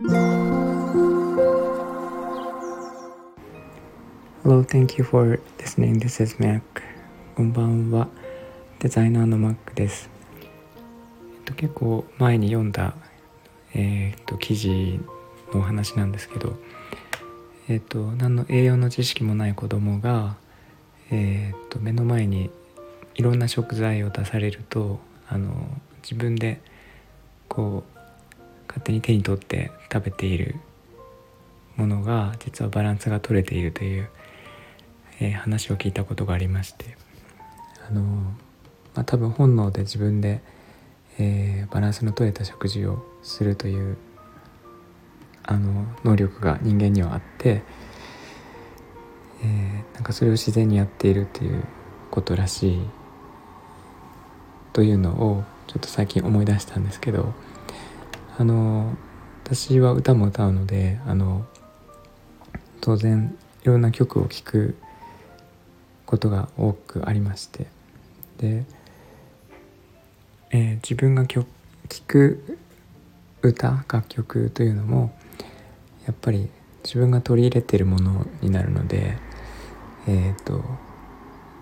Hello, thank you for listening. This is Mac. こんばんは。デザイナーの Mac です。えっと、結構前に読んだ、えー、っと記事のお話なんですけど、えっと、何の栄養の知識もない子供が、えー、っと目の前にいろんな食材を出されるとあの自分でこう勝手に手に取って食べているものが実はバランスが取れているというえー、話を聞いたことがありましてあの、まあ、多分本能で自分で、えー、バランスの取れた食事をするというあの能力が人間にはあって、えー、なんかそれを自然にやっているということらしいというのをちょっと最近思い出したんですけどあの私は歌も歌うのであの当然いろんな曲を聴くことが多くありまして。で、えー、自分が聴く歌楽曲というのもやっぱり自分が取り入れてるものになるのでえっ、ー、と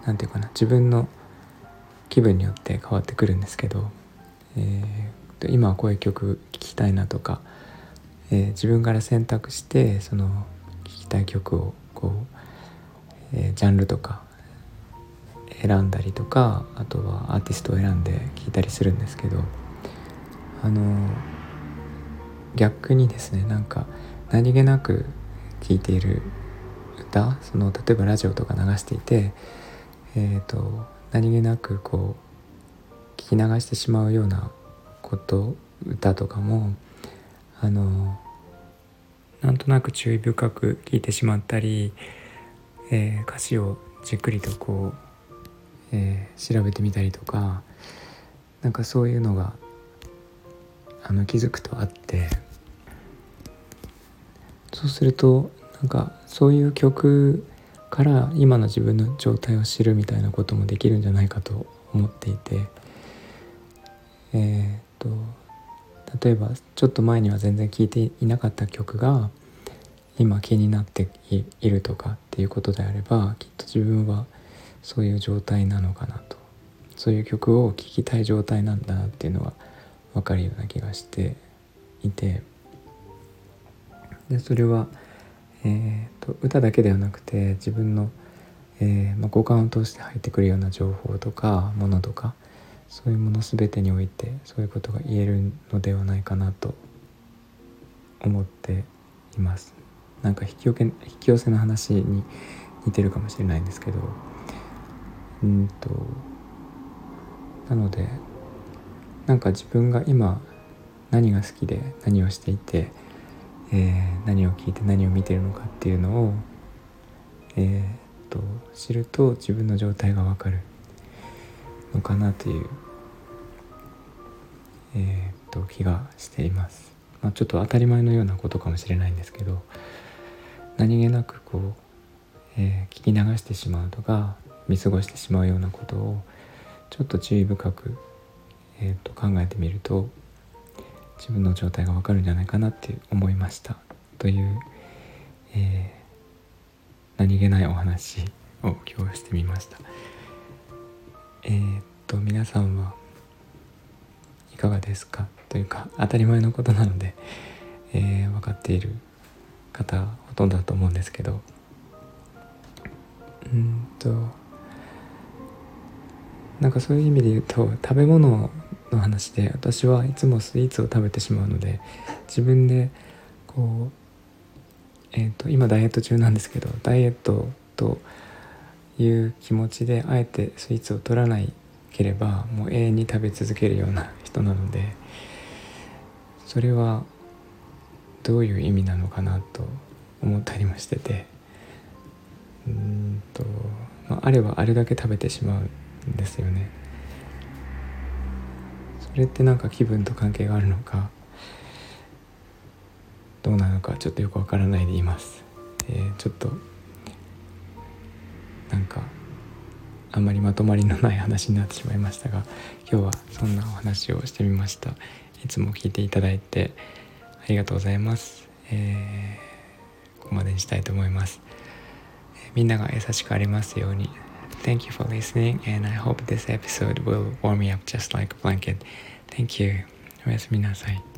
何て言うかな自分の気分によって変わってくるんですけど、えー、今はこういう曲聴きたいなとか、えー、自分から選択してその聴きたい曲をこう、えー、ジャンルとか選んだりとかあとはアーティストを選んで聴いたりするんですけどあの逆にですねなんか何気なく聴いている歌その例えばラジオとか流していて、えーと、何気なくこう聞き流してしまうようなこと歌とかもあのなんとなく注意深く聞いてしまったり、えー、歌詞をじっくりとこうえー、調べてみたりとかなんかそういうのがあの気づくとあってそうするとなんかそういう曲から今の自分の状態を知るみたいなこともできるんじゃないかと思っていてえー、と例えばちょっと前には全然聴いていなかった曲が今気になっているとかっていうことであればきっと自分はそういう状態なのかなと。そういう曲を聴きたい状態なんだなっていうのは分かるような気がしていて。でそれは、えーと、歌だけではなくて自分の、えーまあ、五感を通して入ってくるような情報とかものとかそういうもの全てにおいてそういうことが言えるのではないかなと思っています。なんか引き寄せ引き寄せの話に似てるかもしれないんですけどうんとなのでなんか自分が今何が好きで何をしていて、えー、何を聞いて何を見てるのかっていうのを、えー、っと知ると自分の状態がわかるのかなという、えー、っと気がしています。まあ、ちょっと当たり前のようなことかもしれないんですけど何気なくこう、え聞き流してしまうとか見過ごしてしまうようなことをちょっと注意深く、えー、と考えてみると自分の状態がわかるんじゃないかなって思いましたという、えー、何気ないお話を今日してみましたえー、っと皆さんはいかがですか？というか当たり前のことなので、えー、分かっている方ほとんどだと思うんですけど。うんとなんかそういう意味で言うと食べ物の話で私はいつもスイーツを食べてしまうので自分でこう、えーと、今ダイエット中なんですけどダイエットという気持ちであえてスイーツを取らないければもう永遠に食べ続けるような人なのでそれはどういう意味なのかなと思ったりもしててうんと、まあ、あればあれだけ食べてしまうんですよね。それってなんか気分と関係があるのかどうなのかちょっとよくわからないでいます。えー、ちょっとあんまりまとまりのない話になってしまいましたが今日はそんなお話をしてみました。いつも聞いていただいてありがとうございます、えー、ここまでにしたいと思います。えみんなが優しくありますように。Thank you for listening and I hope this episode will warm me up just like a blanket. Thank you. おやすみなさい。